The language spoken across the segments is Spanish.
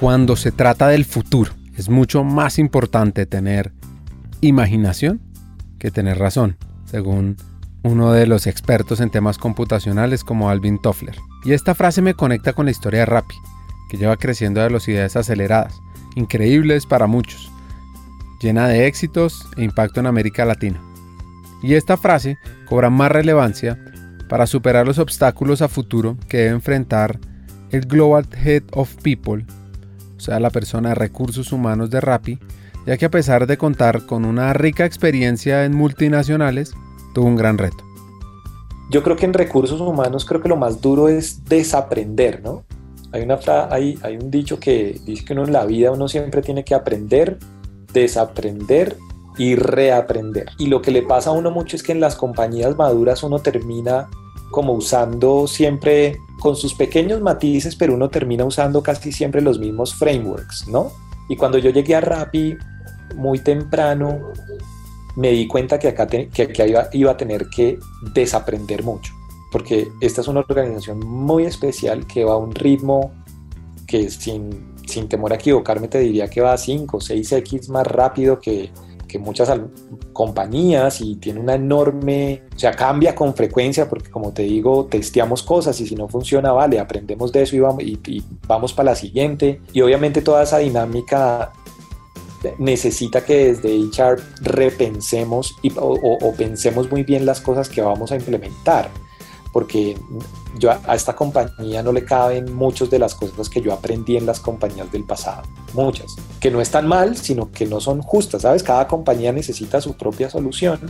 cuando se trata del futuro, es mucho más importante tener imaginación que tener razón, según uno de los expertos en temas computacionales como Alvin Toffler. Y esta frase me conecta con la historia de Rappi, que lleva creciendo a velocidades aceleradas, increíbles para muchos, llena de éxitos e impacto en América Latina. Y esta frase cobra más relevancia para superar los obstáculos a futuro que debe enfrentar el Global Head of People, o sea, la persona de recursos humanos de Rappi, ya que a pesar de contar con una rica experiencia en multinacionales, tuvo un gran reto. Yo creo que en recursos humanos creo que lo más duro es desaprender, ¿no? Hay, una hay, hay un dicho que dice que uno en la vida uno siempre tiene que aprender, desaprender y reaprender. Y lo que le pasa a uno mucho es que en las compañías maduras uno termina como usando siempre con sus pequeños matices, pero uno termina usando casi siempre los mismos frameworks, ¿no? Y cuando yo llegué a Rappi muy temprano, me di cuenta que acá, que, iba, a tener que desaprender mucho, porque esta es una organización muy especial que va a un ritmo que sin, sin temor a equivocarme te diría que va a 5 o 6x más rápido que, que muchas compañías y tiene una enorme, o sea, cambia con frecuencia porque como te digo, testeamos cosas y si no funciona, vale, aprendemos de eso y vamos, y, vamos para la siguiente. Y obviamente toda esa dinámica necesita que desde HR repensemos o pensemos muy bien las cosas que vamos a implementar porque yo a, esta compañía no le caben muchas de las cosas que yo aprendí en las compañías del pasado, muchas, que no están mal, sino que no son justas, ¿sabes? Cada compañía necesita su propia solución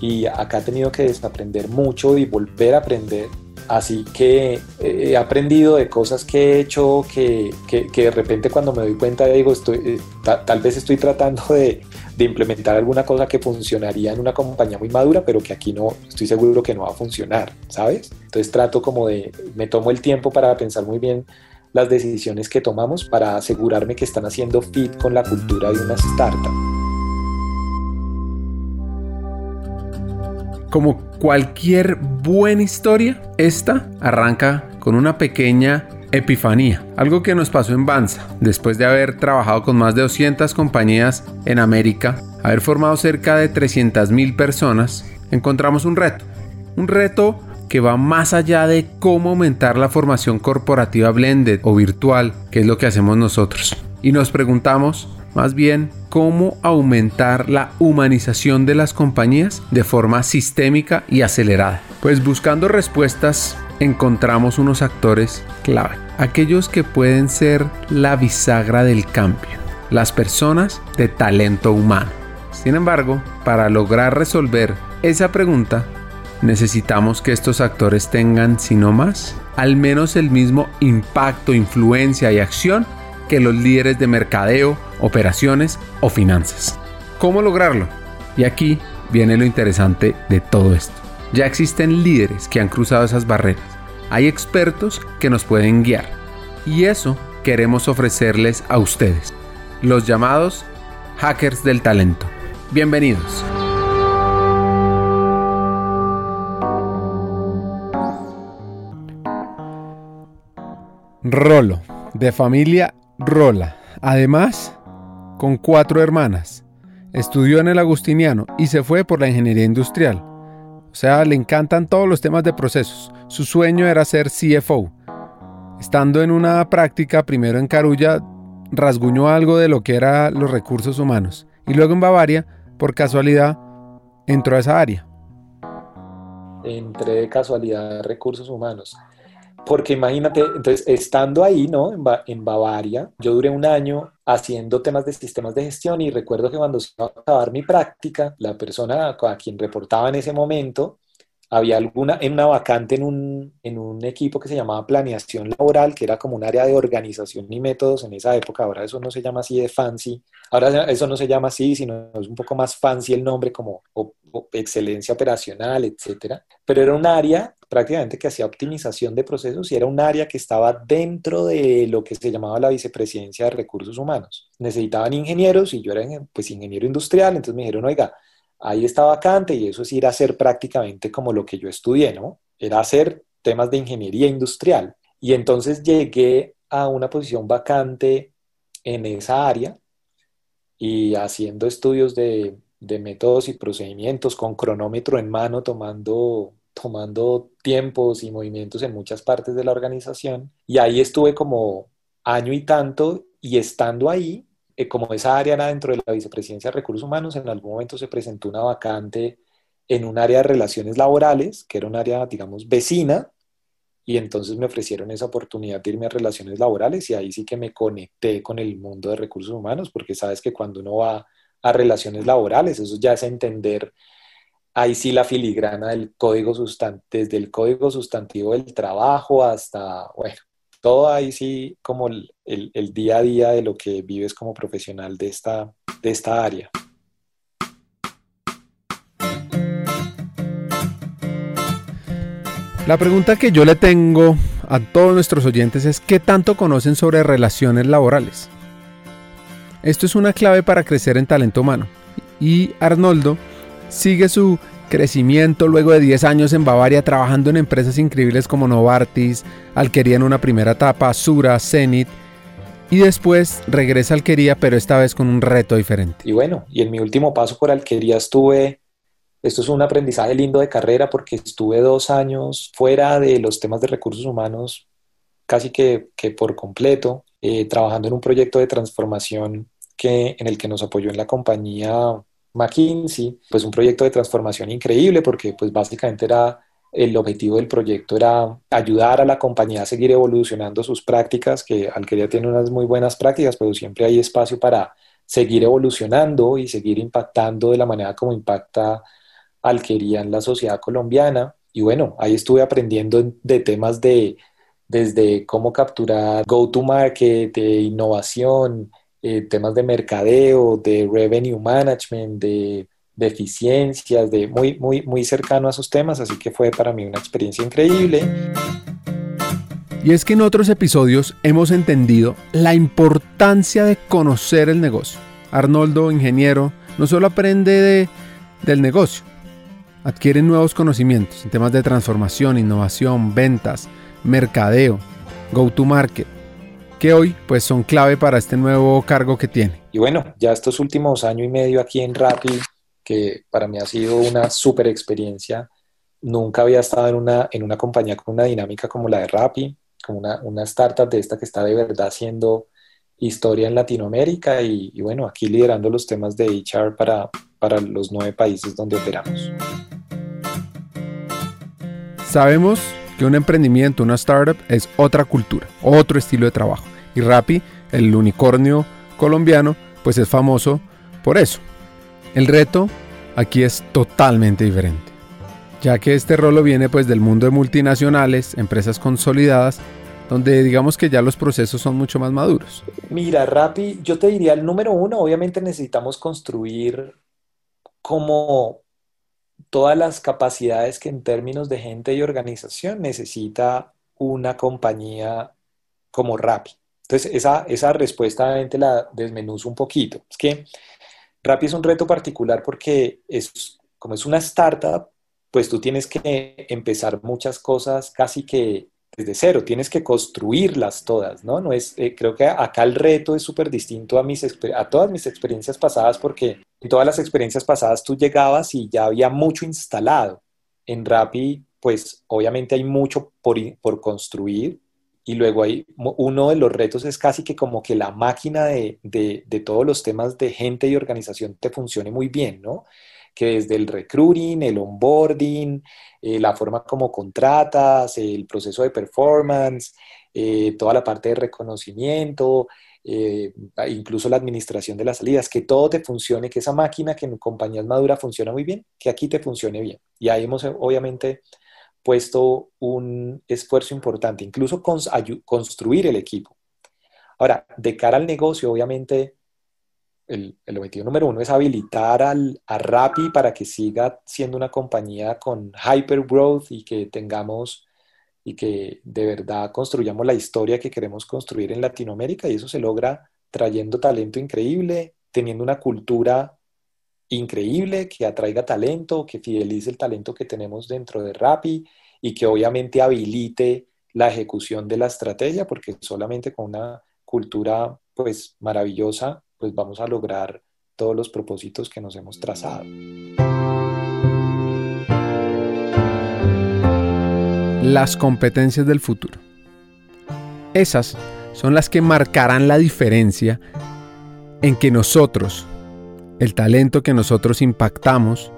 y acá he tenido que desaprender mucho y volver a aprender. Así que he aprendido de cosas que he hecho que, que, de repente cuando me doy cuenta digo, estoy, eh, tal vez estoy tratando de, de implementar alguna cosa que funcionaría en una compañía muy madura, pero que aquí no, estoy seguro que no va a funcionar, ¿sabes? Entonces trato como de, me tomo el tiempo para pensar muy bien las decisiones que tomamos para asegurarme que están haciendo fit con la cultura de una startup. Como cualquier buena historia, esta arranca con una pequeña epifanía, algo que nos pasó en Banza, después de haber trabajado con más de 200 compañías en América, haber formado cerca de 300.000 personas, encontramos un reto, un reto que va más allá de cómo aumentar la formación corporativa blended o virtual, que es lo que hacemos nosotros. Y nos preguntamos, más bien, cómo aumentar la humanización de las compañías de forma sistémica y acelerada. Pues buscando respuestas encontramos unos actores clave, aquellos que pueden ser la bisagra del cambio, las personas de talento humano. Sin embargo, para lograr resolver esa pregunta, necesitamos que estos actores tengan, si no más, al menos el mismo impacto, influencia y acción que los líderes de mercadeo, operaciones o finanzas. ¿Cómo lograrlo? Y aquí viene lo interesante de todo esto. Ya existen líderes que han cruzado esas barreras. Hay expertos que nos pueden guiar. Y eso queremos ofrecerles a ustedes, los llamados hackers del talento. Bienvenidos. Rolo, de familia Rola. Además, con cuatro hermanas. Estudió en el Agustiniano y se fue por la ingeniería industrial. O sea, le encantan todos los temas de procesos. Su sueño era ser CFO. Estando en una práctica, primero en Carulla, rasguñó algo de lo que eran los recursos humanos. Y luego en Bavaria, por casualidad, entró a esa área. Entré de casualidad a recursos humanos. Porque imagínate, entonces, estando ahí, ¿no? En, Bavaria, yo duré un año haciendo temas de sistemas de gestión y recuerdo que cuando se iba a acabar mi práctica, la persona a quien reportaba en ese momento, había alguna, en una vacante en un, en un equipo que se llamaba planeación laboral, que era como un área de organización y métodos en esa época, ahora eso no se llama así de fancy, ahora eso no se llama así, sino es un poco más fancy el nombre como excelencia operacional, etcétera, pero era un área prácticamente que hacía optimización de procesos y era un área que estaba dentro de lo que se llamaba la vicepresidencia de recursos humanos. Necesitaban ingenieros y yo era pues ingeniero industrial, entonces me dijeron, oiga, ahí está vacante y eso es ir a hacer prácticamente como lo que yo estudié, ¿no? Era hacer temas de ingeniería industrial. Y entonces llegué a una posición vacante en esa área y haciendo estudios de, de métodos y procedimientos con cronómetro en mano, tomando, tomando tiempos y movimientos en muchas partes de la organización. Y ahí estuve como año y tanto y estando ahí, eh, como esa área era dentro de la Vicepresidencia de Recursos Humanos, en algún momento se presentó una vacante en un área de relaciones laborales, que era un área, digamos, vecina, y entonces me ofrecieron esa oportunidad de irme a relaciones laborales y ahí sí que me conecté con el mundo de recursos humanos, porque sabes que cuando uno va a relaciones laborales, eso ya es entender ahí sí la filigrana del código sustantivo, desde el código sustantivo del trabajo hasta, bueno, todo ahí sí como el, el, día a día de lo que vives como profesional de esta, de esta área. La pregunta que yo le tengo a todos nuestros oyentes es ¿qué tanto conocen sobre relaciones laborales? Esto es una clave para crecer en talento humano. Y Arnoldo sigue su crecimiento luego de 10 años en Bavaria trabajando en empresas increíbles como Novartis, Alquería en una primera etapa, Sura, Zenit y después regresa a Alquería pero esta vez con un reto diferente. Y bueno, y en mi último paso por Alquería estuve esto es un aprendizaje lindo de carrera porque estuve dos años fuera de los temas de recursos humanos casi que, por completo, eh, trabajando en un proyecto de transformación que, en el que nos apoyó en la compañía McKinsey, pues un proyecto de transformación increíble porque pues básicamente era el objetivo del proyecto era ayudar a la compañía a seguir evolucionando sus prácticas, que Alquería tiene unas muy buenas prácticas, pero siempre hay espacio para seguir evolucionando y seguir impactando de la manera como impacta alquería en la sociedad colombiana. Y bueno, ahí estuve aprendiendo de temas de desde cómo capturar go-to-market, de innovación, eh, temas de mercadeo, de revenue management, de, de, eficiencias, de muy, muy, muy cercano a esos temas. Así que fue para mí una experiencia increíble. Y es que en otros episodios hemos entendido la importancia de conocer el negocio. Arnoldo, ingeniero, no solo aprende de, del negocio, adquieren nuevos conocimientos en temas de transformación, innovación, ventas, mercadeo, go-to-market, que hoy pues son clave para este nuevo cargo que tiene. Y bueno, ya estos últimos año y medio aquí en Rappi, que para mí ha sido una súper experiencia, nunca había estado en una, en una compañía con una dinámica como la de Rappi, como una, una startup de esta que está de verdad haciendo historia en Latinoamérica y, y bueno, aquí liderando los temas de HR para, para los nueve países donde operamos. Sabemos que un emprendimiento, una startup, es otra cultura, otro estilo de trabajo. Y Rappi, el unicornio colombiano, pues es famoso por eso. El reto aquí es totalmente diferente, ya que este rolo viene pues del mundo de multinacionales, empresas consolidadas, donde digamos que ya los procesos son mucho más maduros. Mira, Rappi, yo te diría el número uno, obviamente necesitamos construir como todas las capacidades que en términos de gente y organización necesita una compañía como Rappi. Entonces, esa, esa respuesta obviamente la desmenuzo un poquito. Es que Rappi es un reto particular porque es, como es una startup, pues tú tienes que empezar muchas cosas casi que desde cero, tienes que construirlas todas, ¿no? no es, eh, creo que acá el reto es súper distinto a, mis, a todas mis experiencias pasadas porque en todas las experiencias pasadas tú llegabas y ya había mucho instalado. En Rappi, pues obviamente hay mucho por, por construir y luego hay, uno de los retos es casi que como que la máquina de, de, de todos los temas de gente y organización te funcione muy bien, ¿no? Que desde el recruiting, el onboarding, eh, la forma como contratas, el proceso de performance, eh, toda la parte de reconocimiento, eh, incluso la administración de las salidas, que todo te funcione, que esa máquina que en compañías maduras funciona muy bien, que aquí te funcione bien. Y ahí hemos obviamente puesto un esfuerzo importante, incluso construir el equipo. Ahora, de cara al negocio, obviamente el, objetivo número uno es habilitar al, a Rappi para que siga siendo una compañía con hyper growth y que tengamos y que de verdad construyamos la historia que queremos construir en Latinoamérica y eso se logra trayendo talento increíble, teniendo una cultura increíble que atraiga talento, que fidelice el talento que tenemos dentro de Rappi y que obviamente habilite la ejecución de la estrategia porque solamente con una cultura pues maravillosa, pues vamos a lograr todos los propósitos que nos hemos trazado. Las competencias del futuro. Esas son las que marcarán la diferencia en que nosotros, el talento que nosotros impactamos,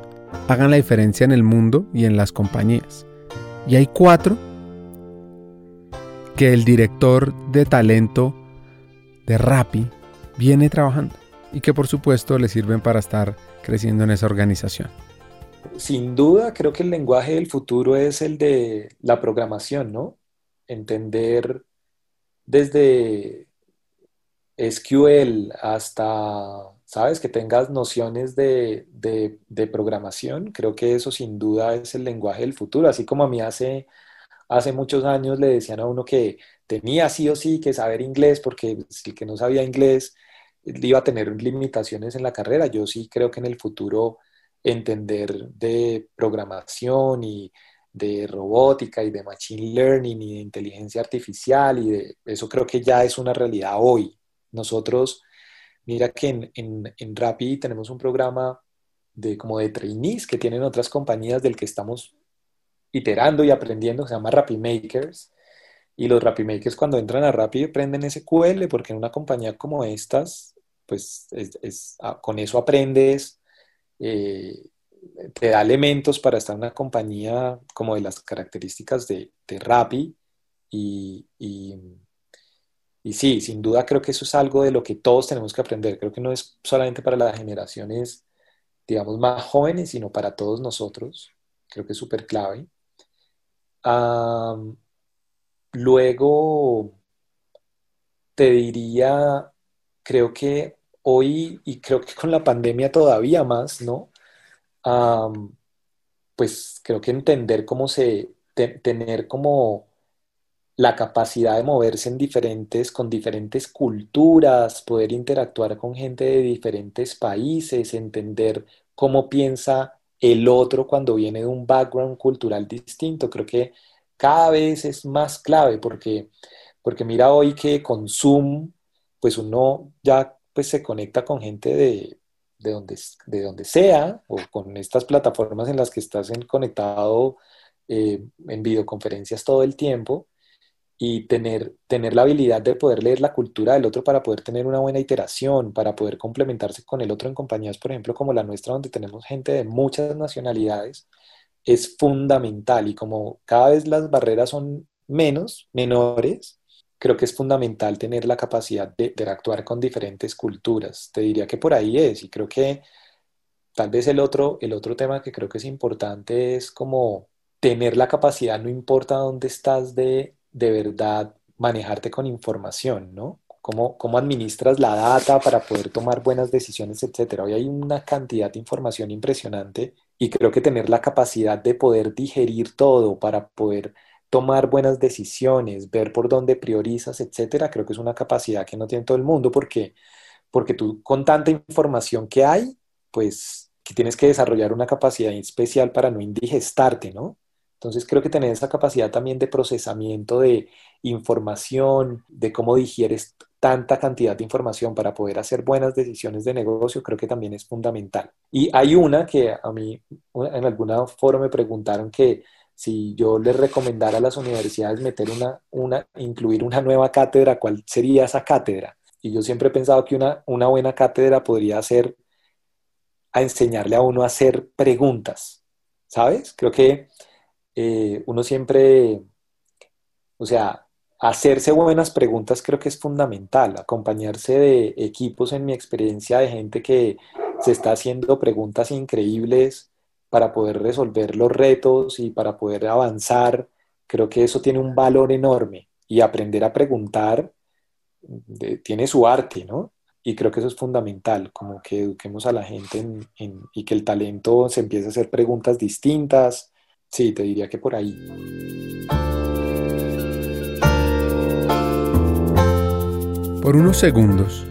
hagan la diferencia en el mundo y en las compañías. Y hay cuatro que el director de talento de Rappi viene trabajando y que por supuesto le sirven para estar creciendo en esa organización. Sin duda, creo que el lenguaje del futuro es el de la programación, ¿no? Entender desde SQL hasta, ¿sabes? Que tengas nociones de, programación. Creo que eso sin duda es el lenguaje del futuro. Así como a mí hace, hace muchos años le decían a uno que tenía sí o sí que saber inglés porque si que no sabía inglés iba a tener limitaciones en la carrera. Yo sí creo que en el futuro entender de programación y de robótica y de machine learning y de inteligencia artificial y de eso creo que ya es una realidad hoy. Nosotros, mira que en, en, en Rappi tenemos un programa de como de trainees que tienen otras compañías del que estamos iterando y aprendiendo, se llama Rappi Makers. Y los Rappi Makers cuando entran a Rappi aprenden SQL porque en una compañía como estas, pues es, ah, con eso aprendes eh, te da elementos para estar en una compañía como de las características de, de Rappi y, y, sí, sin duda creo que eso es algo de lo que todos tenemos que aprender. Creo que no es solamente para las generaciones, digamos, más jóvenes, sino para todos nosotros. Creo que es súper clave. Luego, te diría, creo que hoy, y creo que con la pandemia todavía más, ¿no? pues creo que entender cómo se, tener como la capacidad de moverse en diferentes, con diferentes culturas, poder interactuar con gente de diferentes países, entender cómo piensa el otro cuando viene de un background cultural distinto. Creo que cada vez es más clave porque, porque mira hoy que con Zoom, pues uno ya pues se conecta con gente de, de donde, de donde sea o con estas plataformas en las que estás conectado eh, en videoconferencias todo el tiempo y tener, tener la habilidad de poder leer la cultura del otro para poder tener una buena iteración, para poder complementarse con el otro en compañías, por ejemplo, como la nuestra, donde tenemos gente de muchas nacionalidades, es fundamental y como cada vez las barreras son menos, menores, creo que es fundamental tener la capacidad de interactuar con diferentes culturas. Te diría que por ahí es, y creo que tal vez el otro, el otro tema que creo que es importante es como tener la capacidad, no importa dónde estás, de de verdad manejarte con información, ¿no? Cómo, cómo administras la data para poder tomar buenas decisiones, etcétera. Hoy hay una cantidad de información impresionante y creo que tener la capacidad de poder digerir todo para poder tomar buenas decisiones, ver por dónde priorizas, etcétera, creo que es una capacidad que no tiene todo el mundo porque, porque tú con tanta información que hay, pues que tienes que desarrollar una capacidad especial para no indigestarte, ¿no? Entonces creo que tener esa capacidad también de procesamiento de información, de cómo digieres tanta cantidad de información para poder hacer buenas decisiones de negocio, creo que también es fundamental. Y hay una que a mí en alguna foro me preguntaron que si yo les recomendara a las universidades meter una, una, incluir una nueva cátedra, ¿cuál sería esa cátedra? Y yo siempre he pensado que una, una buena cátedra podría ser a enseñarle a uno a hacer preguntas, ¿sabes? Creo que eh, uno siempre, o sea, hacerse buenas preguntas creo que es fundamental, acompañarse de equipos en mi experiencia de gente que se está haciendo preguntas increíbles para poder resolver los retos y para poder avanzar, creo que eso tiene un valor enorme y aprender a preguntar tiene su arte, ¿no? Y creo que eso es fundamental, como que eduquemos a la gente y que el talento se empiece a hacer preguntas distintas. Sí, te diría que por ahí. Por unos segundos,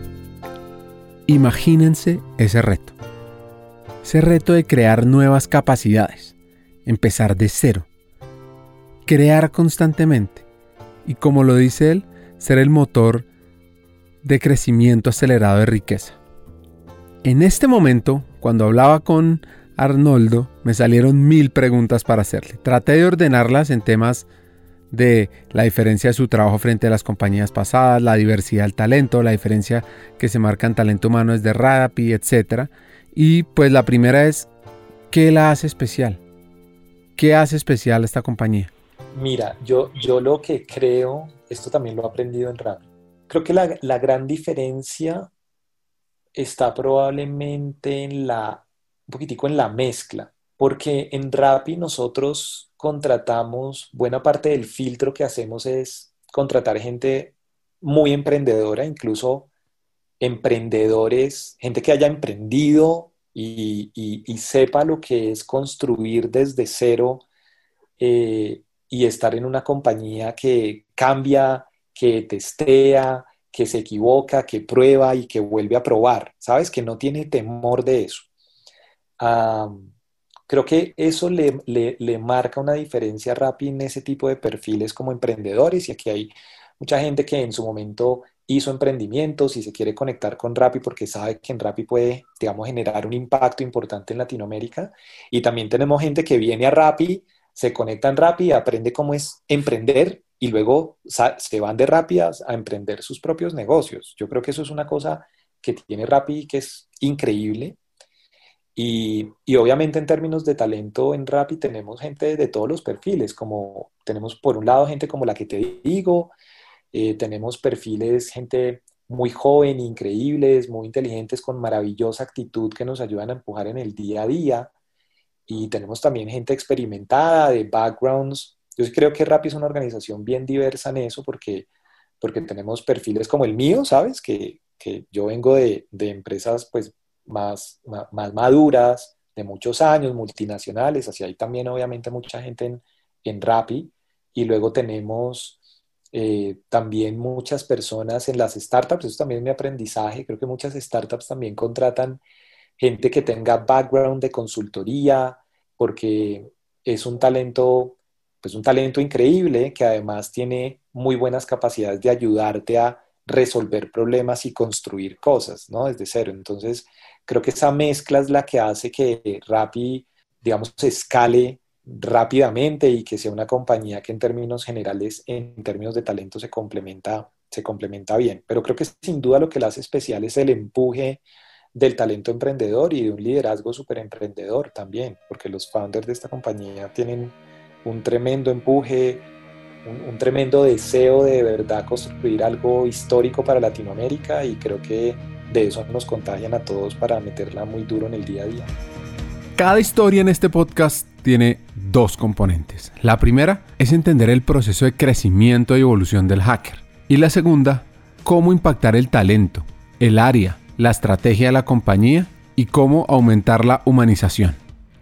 imagínense ese reto ese reto de crear nuevas capacidades, empezar de cero, crear constantemente y como lo dice él, ser el motor de crecimiento acelerado de riqueza. En este momento, cuando hablaba con Arnoldo, me salieron mil preguntas para hacerle. Traté de ordenarlas en temas de la diferencia de su trabajo frente a las compañías pasadas, la diversidad del talento, la diferencia que se marca en talento humano desde Rappi, etc. Y pues la primera es, ¿qué la hace especial? ¿Qué hace especial esta compañía? Mira, yo, yo lo que creo, esto también lo he aprendido en Rappi, creo que la, la gran diferencia está probablemente en la, un poquitico en la mezcla, porque en Rappi nosotros contratamos, buena parte del filtro que hacemos es contratar gente muy emprendedora, incluso emprendedores, gente que haya emprendido y, sepa lo que es construir desde cero eh, y estar en una compañía que cambia, que testea, que se equivoca, que prueba y que vuelve a probar, ¿sabes? Que no tiene temor de eso. Creo que eso le, le, marca una diferencia rápida en ese tipo de perfiles como emprendedores y aquí hay mucha gente que en su momento hizo emprendimientos y se quiere conectar con Rappi porque sabe que en Rappi puede, digamos, generar un impacto importante en Latinoamérica. Y también tenemos gente que viene a Rappi, se conecta en Rappi, aprende cómo es emprender y luego se van de rápidas a emprender sus propios negocios. Yo creo que eso es una cosa que tiene Rappi que es increíble. Y, y, obviamente en términos de talento en Rappi tenemos gente de todos los perfiles, como tenemos por un lado gente como la que te digo, eh, tenemos perfiles, gente muy joven, increíbles, muy inteligentes, con maravillosa actitud que nos ayudan a empujar en el día a día. Y tenemos también gente experimentada, de backgrounds yo creo que Rappi es una organización bien diversa en eso porque, porque tenemos perfiles como el mío, ¿sabes? Que, que yo vengo de, de empresas pues más, más, maduras, de muchos años, multinacionales, así hay también obviamente mucha gente en, en Rappi. Y luego tenemos eh, también muchas personas en las startups, eso también es mi aprendizaje, creo que muchas startups también contratan gente que tenga background de consultoría, porque es un talento pues un talento increíble que además tiene muy buenas capacidades de ayudarte a resolver problemas y construir cosas, ¿no? Desde cero. Entonces, creo que esa mezcla es la que hace que Rappi, digamos, se escale rápidamente y que sea una compañía que en términos generales, en términos de talento, se complementa, se complementa bien. Pero creo que sin duda lo que la hace especial es el empuje del talento emprendedor y de un liderazgo súper emprendedor también, porque los founders de esta compañía tienen un tremendo empuje, un, tremendo deseo de, verdad construir algo histórico para Latinoamérica y creo que de eso nos contagian a todos para meterla muy duro en el día a día. Cada historia en este podcast tiene dos componentes. La primera es entender el proceso de crecimiento y evolución del hacker. Y la segunda, cómo impactar el talento, el área, la estrategia de la compañía y cómo aumentar la humanización.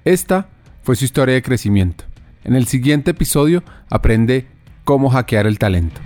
Esta fue su historia de crecimiento. En el siguiente episodio aprende cómo hackear el talento.